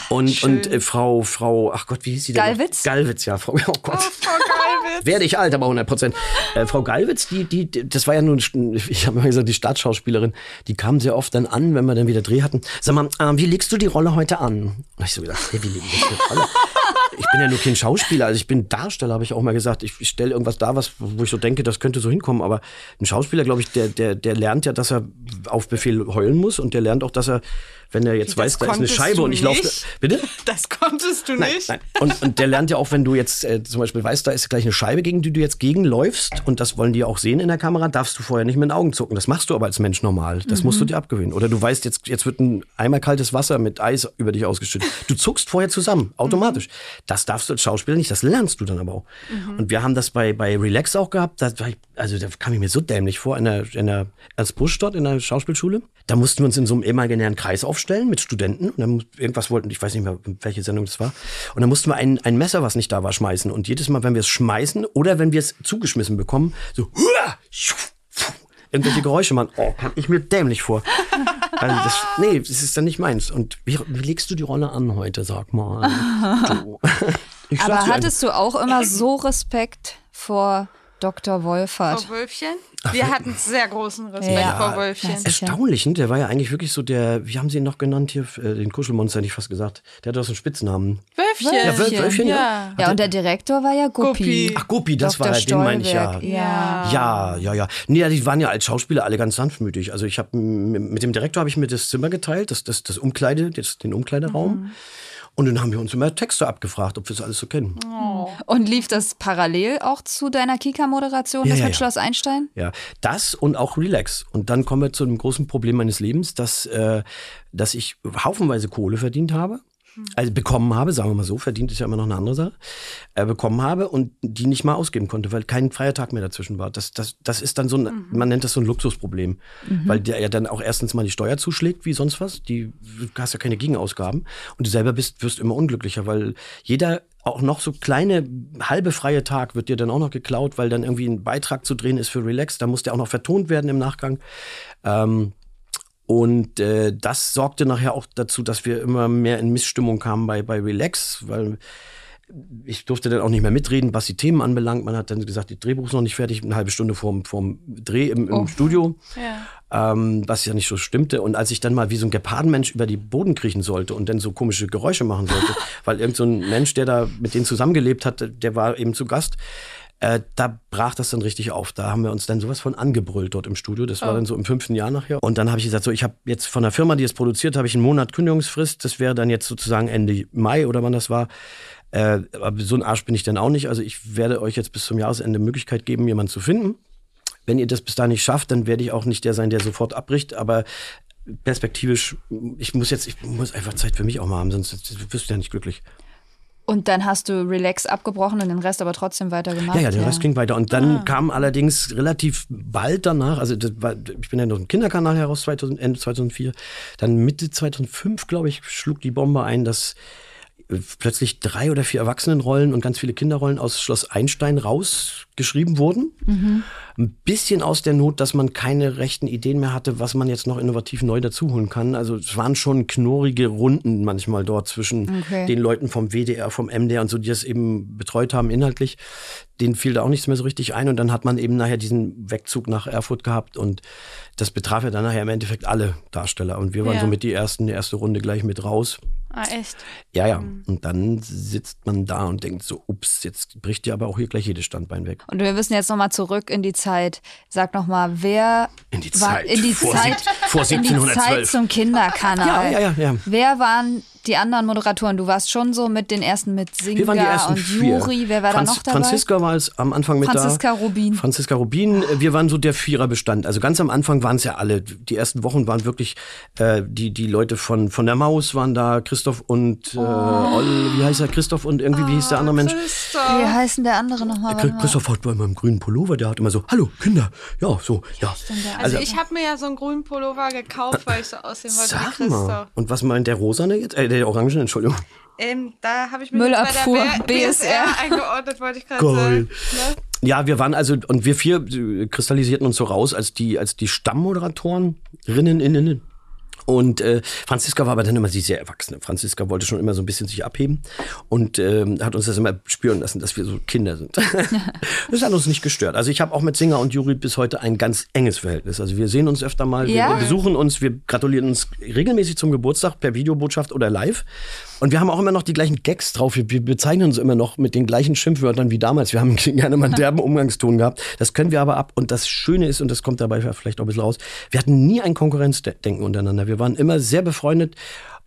und und äh, Frau, Frau, ach Gott, wie hieß sie denn? noch? Gallwitz? Gallwitz, ja, Frau, oh Gott. Frau Geilwitz. Werde ich alt, aber 100 Prozent. Äh, Frau Gallwitz, die, die, das war ja nun, ich habe mal gesagt, die Staatsschauspielerin, die kam sehr oft dann an, wenn wir dann wieder Dreh hatten. Sag mal, äh, wie legst du die Rolle heute an? Und ich so gedacht, hey, wie lege ich die Rolle? Ich bin ja nur kein Schauspieler, also ich bin Darsteller, habe ich auch mal gesagt. Ich, ich stelle irgendwas dar, was, wo ich so denke, das könnte so hinkommen. Aber ein Schauspieler, glaube ich, der, der, der lernt ja, dass er auf Befehl heulen muss und der lernt auch, dass er, wenn er jetzt Das weiß, da ist eine Scheibe und ich laufe. Bitte? Das konntest du Nein, nicht. nein. Und, und der lernt ja auch, wenn du jetzt äh, zum Beispiel weißt, da ist gleich eine Scheibe, gegen die du jetzt gegenläufst und das wollen die auch sehen in der Kamera, darfst du vorher nicht mit den Augen zucken. Das machst du aber als Mensch normal. Das musst du dir abgewöhnen. Oder du weißt, jetzt, jetzt wird ein Eimer kaltes Wasser mit Eis über dich ausgeschüttet. Du zuckst vorher zusammen, automatisch. Das darfst du als Schauspieler nicht, das lernst du dann aber auch. Und wir haben das bei, bei Relax auch gehabt. Da war ich, also da kam ich mir so dämlich vor, in einer, in einer, als Busch dort in der Schauspielschule. Da mussten wir uns in so einem imaginären Kreis aufstellen mit Studenten. Und dann irgendwas wollten, ich weiß nicht mehr, welche Sendung das war. Und dann mussten wir ein, ein Messer, was nicht da war, schmeißen. Und jedes Mal, wenn wir es schmeißen oder wenn wir es zugeschmissen bekommen, so, huah, irgendwelche Geräusche machen. Oh, kam ich mir dämlich vor. Also das, nee, das ist dann nicht meins. Und wie, wie legst du die Rolle an heute, sag mal? Du. Aber hattest du auch immer so Respekt vor Dr. Wolfert? Frau Wölfchen? Wir hatten sehr großen Respekt Ja. vor Wölfchen. Das- Erstaunlich, ne? Der war ja eigentlich wirklich so der, wie haben sie ihn noch genannt hier, äh, den Kuschelmonster, hätte ich fast gesagt. Der hat doch so einen Spitznamen. Wölfchen. Ja, Wöl- Wölfchen, ja. Ja, und der Direktor war ja Guppi. Guppi. Ach, Guppi, das Dr. war er, den meine ich ja. Ja. Ja, ja, ja. Nee, ja, die waren ja als Schauspieler alle ganz sanftmütig. Also ich habe mit dem Direktor habe ich mir das Zimmer geteilt, das, das, das Umkleide, das, den Umkleideraum. Und dann haben wir uns immer Texte abgefragt, ob wir das alles so kennen. Und lief das parallel auch zu deiner Kika-Moderation, Ja, das ja, mit ja. Schloss Einstein? Ja, das und auch Relax. Und dann kommen wir zu einem großen Problem meines Lebens, dass, äh, dass ich haufenweise Kohle verdient habe. Also bekommen habe, sagen wir mal so, verdient ist ja immer noch eine andere Sache, äh, bekommen habe und die nicht mal ausgeben konnte, weil kein freier Tag mehr dazwischen war. Das, das, das ist dann so ein, man nennt das so ein Luxusproblem, weil der ja dann auch erstens mal die Steuer zuschlägt, wie sonst was. Die, du hast ja keine Gegenausgaben und du selber bist, wirst immer unglücklicher, weil jeder auch noch so kleine halbe freie Tag wird dir dann auch noch geklaut, weil dann irgendwie ein Beitrag zu drehen ist für Relax. Da muss der auch noch vertont werden im Nachgang. Ähm, und äh, das sorgte nachher auch dazu, dass wir immer mehr in Missstimmung kamen bei, bei Relax, weil ich durfte dann auch nicht mehr mitreden, was die Themen anbelangt. Man hat dann gesagt, die Drehbuch ist noch nicht fertig, eine halbe Stunde vorm, vorm Dreh im, im Oh. Studio, Ja. ähm, was ja nicht so stimmte. Und als ich dann mal wie so ein Gepardenmensch über die Boden kriechen sollte und dann so komische Geräusche machen sollte, weil irgend so ein Mensch, der da mit denen zusammengelebt hat, der war eben zu Gast. Äh, da brach das dann richtig auf. Da haben wir uns dann sowas von angebrüllt dort im Studio. Das war dann so im fünften Jahr nachher. Und dann habe ich gesagt, so, ich habe jetzt von der Firma, die es produziert, habe ich einen Monat Kündigungsfrist. Das wäre dann jetzt sozusagen Ende Mai oder wann das war. Äh, aber so ein Arsch bin ich dann auch nicht. Also ich werde euch jetzt bis zum Jahresende Möglichkeit geben, jemanden zu finden. Wenn ihr das bis dahin nicht schafft, dann werde ich auch nicht der sein, der sofort abbricht. Aber perspektivisch, ich muss jetzt, ich muss einfach Zeit für mich auch mal haben, sonst wirst du ja nicht glücklich. Und dann hast du Relax abgebrochen und den Rest aber trotzdem weitergemacht. Ja, ja, der Rest ging weiter. Und dann kam allerdings relativ bald danach, also war, ich bin ja noch im Kinderkanal heraus, 2000, Ende 2004, dann Mitte 2005, glaube ich, schlug die Bombe ein, dass plötzlich drei oder vier Erwachsenenrollen und ganz viele Kinderrollen aus Schloss Einstein rausgeschrieben wurden. Ein bisschen aus der Not, dass man keine rechten Ideen mehr hatte, was man jetzt noch innovativ neu dazuholen kann. Also es waren schon knorrige Runden manchmal dort zwischen Okay. den Leuten vom WDR, vom MDR und so, die das eben betreut haben inhaltlich. Denen fiel da auch nichts mehr so richtig ein und dann hat man eben nachher diesen Wegzug nach Erfurt gehabt und das betraf ja dann nachher im Endeffekt alle Darsteller und wir waren Ja. somit die ersten, die erste Runde gleich mit raus. Ah, echt? Ja, ja. Und dann sitzt man da und denkt so, ups, jetzt bricht dir aber auch hier gleich jedes Standbein weg. Und wir müssen jetzt nochmal zurück in die Zeit. Sag nochmal, wer In die war Zeit. in die Vor Zeit, vor in die Zeit 1712. zum Kinderkanal. Ja, ja, ja, ja. Wer waren die anderen Moderatoren? Du warst schon so mit den ersten mit Singa Wir waren die ersten und vier. Juri. Wer war Franz- da noch dabei? Franziska war es am Anfang mit Franziska da. Rubin. Franziska Rubin. Wir waren so der Viererbestand. Also ganz am Anfang waren es ja alle. Die ersten Wochen waren wirklich äh, die die Leute von von der Maus waren da. Christoph und äh, Oh. Oll, wie heißt er? Christoph und irgendwie wie hieß der andere Mensch? Wie heißt denn der andere nochmal? Chri- Christoph hat bei meinem grünen Pullover. Der hat immer so, hallo Kinder. Ja, so ja. Also, ich habe mir ja so einen grünen Pullover gekauft, weil ich so aussehen wollte wie Sag Christoph. mal. Und was meint der Rosane jetzt? Äh, der Orangen, Entschuldigung. Ähm, da habe ich mich Müllabfuhr, jetzt bei der BSR. BSR eingeordnet, wollte ich gerade sagen. Ne? Ja, wir waren also, und wir vier äh, kristallisierten uns so raus als die, als die Stammmoderatoren, innen. Und äh, Franziska war aber dann immer die sehr Erwachsene. Franziska wollte schon immer so ein bisschen sich abheben und ähm, hat uns das immer spüren lassen, dass wir so Kinder sind. das hat uns nicht gestört. Also ich habe auch mit Singer und Juri bis heute ein ganz enges Verhältnis. Also wir sehen uns öfter mal, Ja? wir besuchen uns, wir gratulieren uns regelmäßig zum Geburtstag per Videobotschaft oder live. Und wir haben auch immer noch die gleichen Gags drauf. Wir, wir bezeichnen uns immer noch mit den gleichen Schimpfwörtern wie damals. Wir haben gerne mal einen derben Umgangston gehabt. Das können wir aber ab. Und das Schöne ist, und das kommt dabei vielleicht auch ein bisschen raus, wir hatten nie ein Konkurrenzdenken untereinander. Wir waren immer sehr befreundet,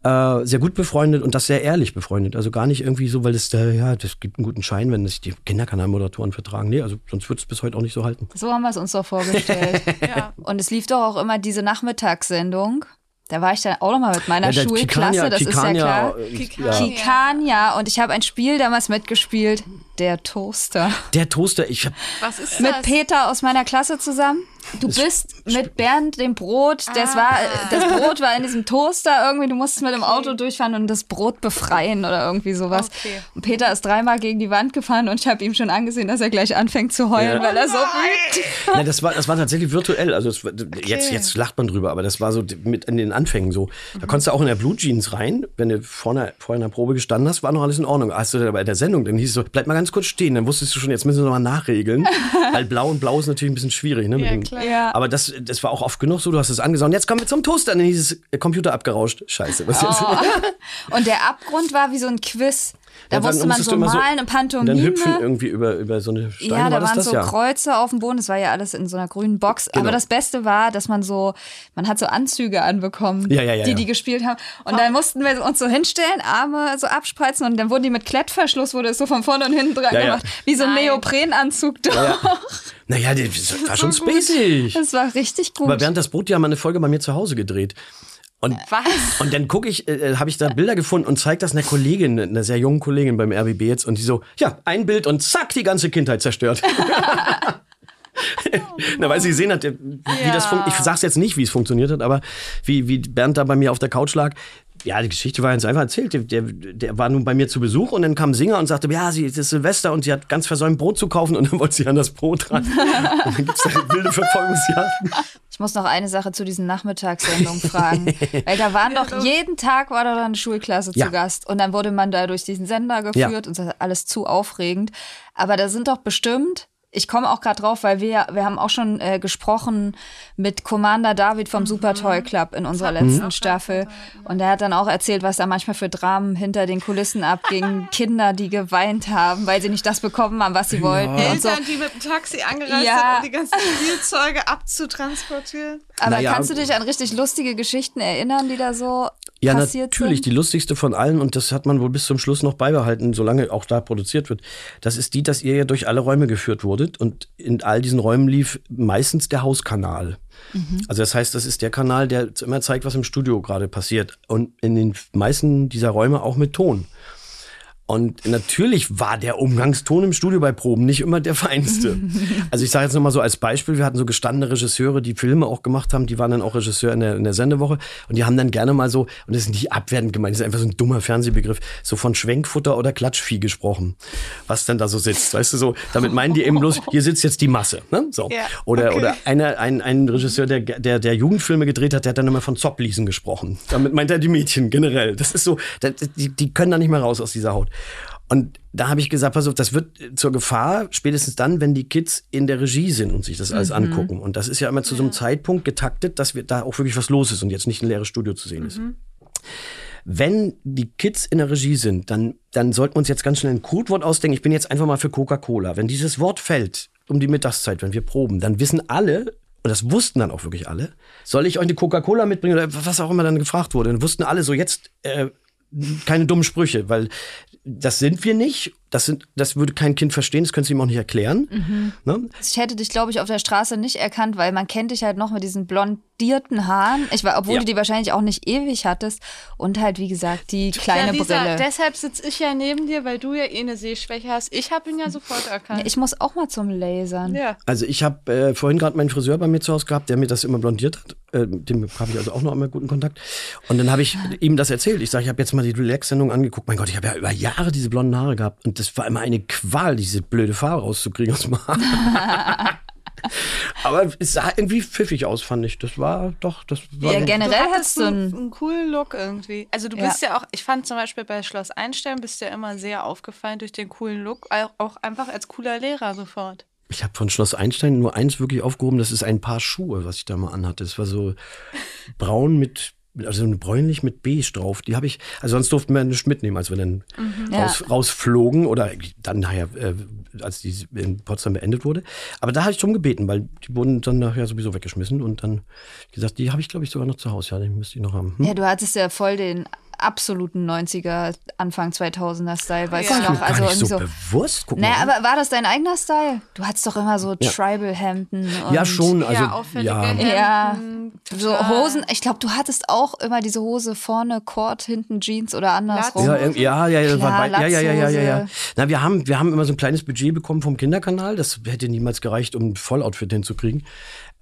äh, sehr gut befreundet und das sehr ehrlich befreundet. Also gar nicht irgendwie so, weil es da, ja, das gibt einen guten Schein, wenn sich die Kinderkanalmoderatoren vertragen. Nee, also sonst wird es bis heute auch nicht so halten. So haben wir es uns doch vorgestellt. Ja. Und es lief doch auch immer diese Nachmittagssendung. Da war ich dann auch nochmal mit meiner der Schulklasse, das ist ja klar. äh, Kikania. ja. Kikania. Und ich habe ein Spiel damals mitgespielt. Der Toaster. Der Toaster, ich hab, Was ist Mit das? Peter aus meiner Klasse zusammen. Du bist mit Bernd dem Brot. Das war, das Brot war in diesem Toaster irgendwie. Du musstest mit dem Auto durchfahren und das Brot befreien oder irgendwie sowas. Okay. Und Peter ist dreimal gegen die Wand gefahren und ich habe ihm schon angesehen, dass er gleich anfängt zu heulen, Ja. weil er so wütend. Nein, das war, das war tatsächlich virtuell. Also war- jetzt, jetzt lacht man drüber, aber das war so mit in den Anfängen so. Da konntest du auch in der Blue Jeans rein, wenn du vorne, vorher in der Probe gestanden hast, war noch alles in Ordnung. Hast du dann bei der Sendung, dann hieß es so, bleib mal ganz kurz stehen. Dann wusstest du schon, jetzt müssen wir nochmal nachregeln. Weil blau und blau ist natürlich ein bisschen schwierig. Ne, mit Ja, dem- klar. Ja. Aber das, das war auch oft genug so, du hast es angesagt. Jetzt kommen wir zum Toaster. Dann hieß es, Computer abgerauscht. Scheiße, was jetzt? Und der Abgrund war wie so ein Quiz. Da Ja, dann musste man so malen, eine Und Pantomime. dann hüpfen irgendwie über, über so eine Steine. Ja, da das waren das? so ja. Kreuze auf dem Boden. Das war ja alles in so einer grünen Box. Genau. Aber das Beste war, dass man so, man hat so Anzüge anbekommen, Ja, ja, ja, die ja. die gespielt haben. Und dann mussten wir uns so hinstellen, Arme so abspreizen und dann wurden die mit Klettverschluss, wurde es so von vorne und hinten dran Ja, ja. gemacht. Wie so ein Nein. Neoprenanzug. doch. Naja, das war schon spacig. Das war richtig gut. Aber während das Brot ja mal eine Folge bei mir zu Hause gedreht. Und, Was? und dann gucke ich, äh, habe ich da Bilder gefunden und zeige das einer Kollegin, einer sehr jungen Kollegin beim RBB jetzt und die so, ja, ein Bild und zack, die ganze Kindheit zerstört. Na, weil sie gesehen hat, äh, wie das fun- ich sag's jetzt nicht, wie es funktioniert hat, aber wie, wie Bernd da bei mir auf der Couch lag. Ja, die Geschichte war ganz einfach erzählt. Der, der, der war nun bei mir zu Besuch und dann kam ein Singer und sagte, ja, sie es ist Silvester und sie hat ganz versäumt, Brot zu kaufen und dann wollte sie an das Brot ran. und dann gibt's da wilde Verfolgungsjagden. Ich muss noch eine Sache zu diesen Nachmittagssendungen fragen. Weil da waren doch, jeden Tag war da eine Schulklasse Ja. zu Gast. Und dann wurde man da durch diesen Sender geführt und das ist alles zu aufregend. Aber da sind doch bestimmt, ich komme auch gerade drauf, weil wir, wir haben auch schon äh, gesprochen mit Commander David vom Super Toy Club in unserer letzten Staffel. Und er hat dann auch erzählt, was da manchmal für Dramen hinter den Kulissen abging. Kinder, die geweint haben, weil sie nicht das bekommen haben, was sie wollten. Und so. Eltern, die mit dem Taxi angereist Ja. sind, um die ganzen Spielzeuge abzutransportieren. Aber Naja. kannst du dich an richtig lustige Geschichten erinnern, die da so Ja, passiert natürlich. sind? Die lustigste von allen, und das hat man wohl bis zum Schluss noch beibehalten, solange auch da produziert wird. Das ist die, dass ihr ja durch alle Räume geführt wurdet und in all diesen Räumen lief meistens der Hauskanal. Mhm. Also das heißt, das ist der Kanal, der immer zeigt, was im Studio gerade passiert. Und in den meisten dieser Räume auch mit Ton. Und natürlich war der Umgangston im Studio bei Proben nicht immer der feinste. Also ich sage jetzt nochmal so als Beispiel, wir hatten so gestandene Regisseure, die Filme auch gemacht haben, die waren dann auch Regisseur in der, in der Sendewoche und die haben dann gerne mal so, und das ist nicht abwertend gemeint, das ist einfach so ein dummer Fernsehbegriff, so von Schwenkfutter oder Klatschvieh gesprochen, was dann da so sitzt. Weißt du so, damit meinen die eben bloß, hier sitzt jetzt die Masse. Ne? So. Ja, Oder, okay. oder einer, ein, ein Regisseur, der, der, der Jugendfilme gedreht hat, der hat dann immer von Zoppliesen gesprochen. Damit meint er die Mädchen generell. Das ist so, die, die können da nicht mehr raus aus dieser Haut. Und da habe ich gesagt, pass auf, das wird zur Gefahr, spätestens dann, wenn die Kids in der Regie sind und sich das alles angucken. Und das ist ja immer zu so einem Zeitpunkt getaktet, dass wir da auch wirklich was los ist und jetzt nicht ein leeres Studio zu sehen ist. Wenn die Kids in der Regie sind, dann, dann sollten wir uns jetzt ganz schnell ein Codewort ausdenken. Ich bin jetzt einfach mal für Coca-Cola. Wenn dieses Wort fällt um die Mittagszeit, wenn wir proben, dann wissen alle, und das wussten dann auch wirklich alle, soll ich euch eine Coca-Cola mitbringen oder was auch immer dann gefragt wurde. Dann wussten alle so jetzt äh, keine dummen Sprüche, weil das sind wir nicht. Das, sind, das würde kein Kind verstehen, das können sie ihm auch nicht erklären. Ne? Ich hätte dich, glaube ich, auf der Straße nicht erkannt, weil man kennt dich halt noch mit diesen blondierten Haaren. Ich war, obwohl Ja. du die wahrscheinlich auch nicht ewig hattest. Und halt, wie gesagt, die kleine ja, Lisa, Brille. Deshalb sitze ich ja neben dir, weil du ja eh eine Sehschwäche hast. Ich habe ihn ja sofort erkannt. Ich muss auch mal zum Lasern. ja. Also ich habe äh, vorhin gerade meinen Friseur bei mir zu Hause gehabt, der mir das immer blondiert hat. Äh, mit dem habe ich also auch noch immer guten Kontakt. Und dann habe ich ihm das erzählt. Ich sage, ich habe jetzt mal die Relax-Sendung angeguckt. Mein Gott, ich habe ja über Jahre diese blonden Haare gehabt. Und das war immer eine Qual, diese blöde Farbe rauszukriegen aus dem Haar. Aber es sah irgendwie pfiffig aus, fand ich. Das war doch, das war Ja, generell du hast du einen, einen. coolen Look irgendwie. Also du Ja. bist ja auch, ich fand zum Beispiel bei Schloss Einstein bist du ja immer sehr aufgefallen durch den coolen Look, auch- einfach als cooler Lehrer sofort. Ich habe von Schloss Einstein nur eins wirklich aufgehoben, das ist ein Paar Schuhe, was ich da mal anhatte. Das war so braun mit, also bräunlich mit beige drauf. Die habe ich, also sonst durften wir nichts mitnehmen, als wir dann Ja. raus, rausflogen oder dann nachher, äh, als die in Potsdam beendet wurde. Aber da habe ich drum gebeten, weil die wurden dann nachher sowieso weggeschmissen und dann gesagt, die habe ich glaube ich sogar noch zu Hause. Ja, die müsste ich noch haben. Hm? Ja, du hattest ja voll den absoluten 90er, Anfang 2000er Style, weißt Ja. du noch? Also nicht irgendwie so, so. bewusst. Guck Naja, mal. aber war das dein eigener Style? Du hattest doch immer so Tribal-Hemden. und- ja, schon. Also, ja, auffällige ja. Hemden, Ja, so. Hosen. Ich glaube, du hattest auch immer diese Hose vorne Cord, hinten Jeans oder andersrum. Ja, ja, ja, ja, Klar, ja, ja, ja, ja, ja, ja. Na, wir haben, wir haben immer so ein kleines Budget bekommen vom Kinderkanal. Das hätte niemals gereicht, um ein Volloutfit hinzukriegen.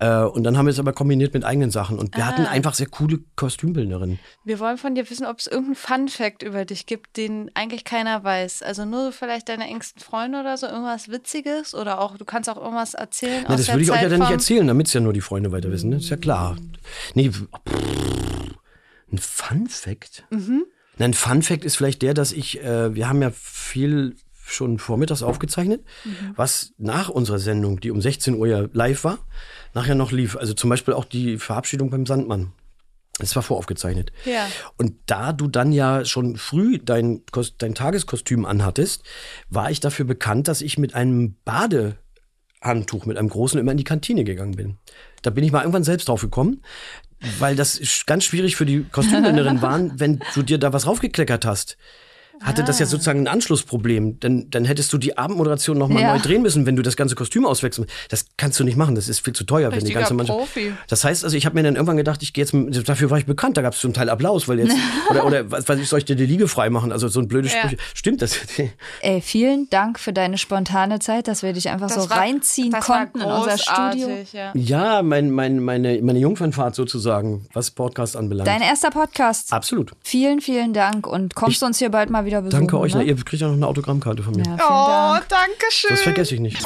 Äh, und dann haben wir es aber kombiniert mit eigenen Sachen. Und wir hatten einfach sehr coole Kostümbildnerinnen. Wir wollen von dir wissen, ob es irgendeinen Fun-Fact über dich gibt, den eigentlich keiner weiß. Also nur vielleicht deine engsten Freunde oder so, irgendwas Witziges oder auch, du kannst auch irgendwas erzählen Na, aus das würde ich euch ja dann nicht erzählen, damit es ja nur die Freunde weiter wissen. Ne? Ist ja klar. Nee, pff, ein Fun-Fact? Mhm. Ein Fun-Fact ist vielleicht der, dass ich, äh, wir haben ja viel schon vormittags aufgezeichnet, Mhm. was nach unserer Sendung, die um 16 Uhr ja live war, nachher noch lief. Also zum Beispiel auch die Verabschiedung beim Sandmann. Das war voraufgezeichnet. Ja. Und da du dann ja schon früh dein, dein Tageskostüm anhattest, war ich dafür bekannt, dass ich mit einem Badehandtuch, mit einem großen, immer in die Kantine gegangen bin. Da bin ich mal irgendwann selbst drauf gekommen, weil das ganz schwierig für die Kostümbinderin waren, wenn du dir da was raufgekleckert hast. Hatte das ja Ah. sozusagen ein Anschlussproblem. Dann, dann hättest du die Abendmoderation nochmal Ja. neu drehen müssen, wenn du das ganze Kostüm auswechseln Das kannst du nicht machen, das ist viel zu teuer. Wenn die Richtiger ganze Mannschaft. Profi. Das heißt also, ich habe mir dann irgendwann gedacht, ich gehe jetzt, dafür war ich bekannt, da gab es zum Teil Applaus, weil jetzt, oder, oder was weiß ich, soll ich dir die Liege frei machen? Also so ein blödes Ja. Sprüche. Stimmt das? Ey, vielen Dank für deine spontane Zeit, dass wir dich einfach so war- reinziehen das war konnten in unser Studio. Ja. ja, mein, mein, meine, meine Jungfernfahrt sozusagen, was Podcast anbelangt. Dein erster Podcast. Absolut. Vielen, vielen Dank und kommst Ich du uns hier bald mal wieder besuchen. Danke euch. Ne? Na, ihr kriegt ja noch eine Autogrammkarte von mir. Ja, vielen Oh, Dank. danke schön. Das vergesse ich nicht.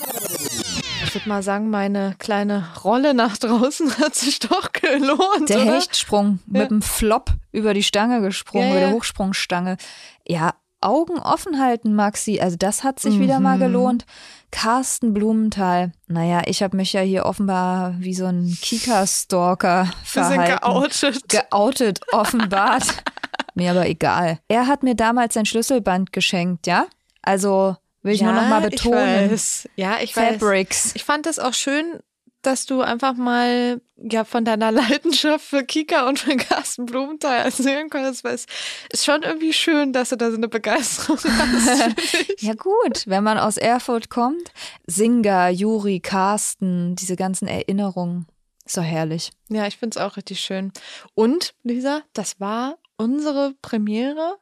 Ich würde mal sagen, meine kleine Rolle nach draußen hat sich doch gelohnt. Der oder? Hechtsprung mit dem Flop über die Stange gesprungen, Ja, über ja. die Hochsprungstange. Ja, Augen offen halten, Maxi. Also das hat sich wieder Mhm. mal gelohnt. Carsten Blumenthal. Naja, ich habe mich ja hier offenbar wie so ein Kika-Stalker Wir sind verhalten. geoutet. Geoutet, offenbart. mir aber egal. Er hat mir damals sein Schlüsselband geschenkt, ja? Also will ich nur noch mal betonen. Ich weiß. Ja, ich weiß. Fabrics. Ich fand es auch schön, dass du einfach mal ja von deiner Leidenschaft für Kika und für Carsten Blumenthal erzählen konntest, weil es ist schon irgendwie schön, dass du da so eine Begeisterung hast. Ja gut, wenn man aus Erfurt kommt. Singer, Juri, Carsten, diese ganzen Erinnerungen. Ist doch herrlich. ja, ich finde es auch richtig schön. Und, Lisa, das war unsere Premiere,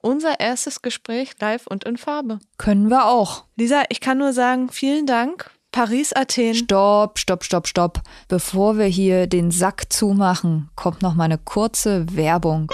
unser erstes Gespräch live und in Farbe. Können wir auch. Lisa, ich kann nur sagen, vielen Dank. Paris, Athen. Stopp, stopp, stopp, stopp. Bevor wir hier den Sack zumachen, kommt noch mal eine kurze Werbung.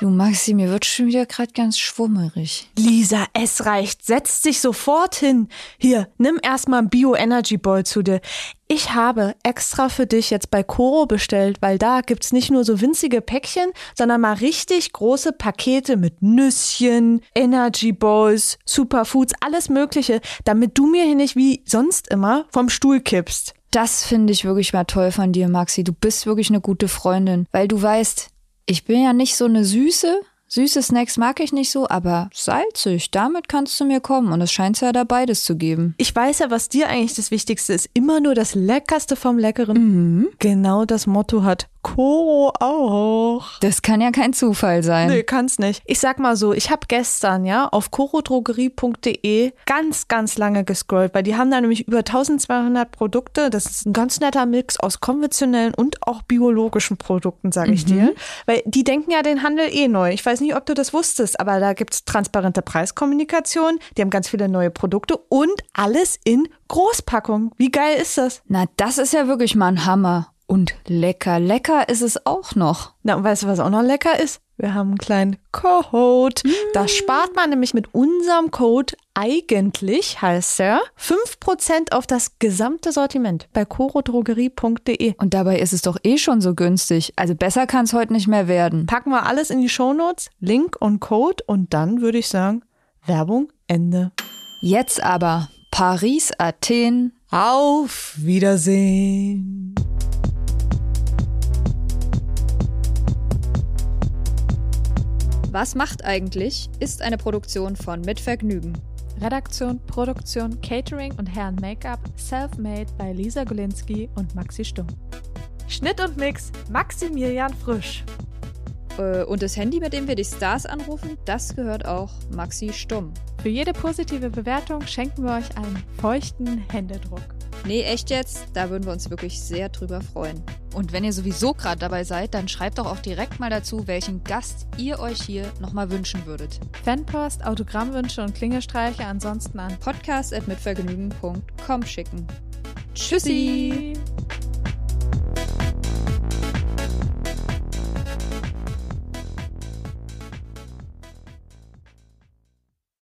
Du Maxi, mir wird schon wieder gerade ganz schwummerig. Lisa, es reicht. Setz dich sofort hin. Hier, nimm erstmal einen Bio-Energy Ball zu dir. Ich habe extra für dich jetzt bei Coro bestellt, weil da gibt's nicht nur so winzige Päckchen, sondern mal richtig große Pakete mit Nüsschen, Energy Balls, Superfoods, alles Mögliche, damit du mir hier nicht wie sonst immer vom Stuhl kippst. Das finde ich wirklich mal toll von dir, Maxi. Du bist wirklich eine gute Freundin, weil du weißt, ich bin ja nicht so eine Süße. Süße Snacks mag ich nicht so, aber salzig, damit kannst du mir kommen. Und es scheint ja da beides zu geben. Ich weiß ja, was dir eigentlich das Wichtigste ist. Immer nur das Leckerste vom Leckeren. Genau das Motto hat Coro auch. Das kann ja kein Zufall sein. Nee, kann's nicht. Ich sag mal so, ich habe gestern ja auf corodrogerie.de ganz, ganz lange gescrollt, weil die haben da nämlich über 1200 Produkte. Das ist ein ganz netter Mix aus konventionellen und auch biologischen Produkten, sage ich dir. Weil die denken ja den Handel eh neu. Ich weiß nicht, ob du das wusstest, aber da gibt's transparente Preiskommunikation. Die haben ganz viele neue Produkte und alles in Großpackung. Wie geil ist das? Na, das ist ja wirklich mal ein Hammer. Und lecker, lecker ist es auch noch. Na, und weißt du, was auch noch lecker ist? Wir haben einen kleinen Code. Da spart man nämlich mit unserem Code eigentlich, heißt er, 5% auf das gesamte Sortiment bei corodrogerie.de. Und dabei ist es doch eh schon so günstig. Also besser kann es heute nicht mehr werden. Packen wir alles in die Shownotes, Link und Code und dann würde ich sagen, Werbung Ende. Jetzt aber Paris, Athen. Auf Wiedersehen. Was macht eigentlich? Ist eine Produktion von Mit Vergnügen. Redaktion, Produktion, Catering und Herren Make-up self-made bei Lisa Golinski und Maxi Stumm. Schnitt und Mix Maximilian Frisch. Äh, Und das Handy, mit dem wir die Stars anrufen, das gehört auch Maxi Stumm. Für jede positive Bewertung schenken wir euch einen feuchten Händedruck. Nee, echt jetzt? Da würden wir uns wirklich sehr drüber freuen. Und wenn ihr sowieso gerade dabei seid, dann schreibt doch auch direkt mal dazu, welchen Gast ihr euch hier nochmal wünschen würdet. Fanpost, Autogrammwünsche und Klingelstreiche ansonsten an Podcast at mitvergnügen.com schicken. Tschüssi!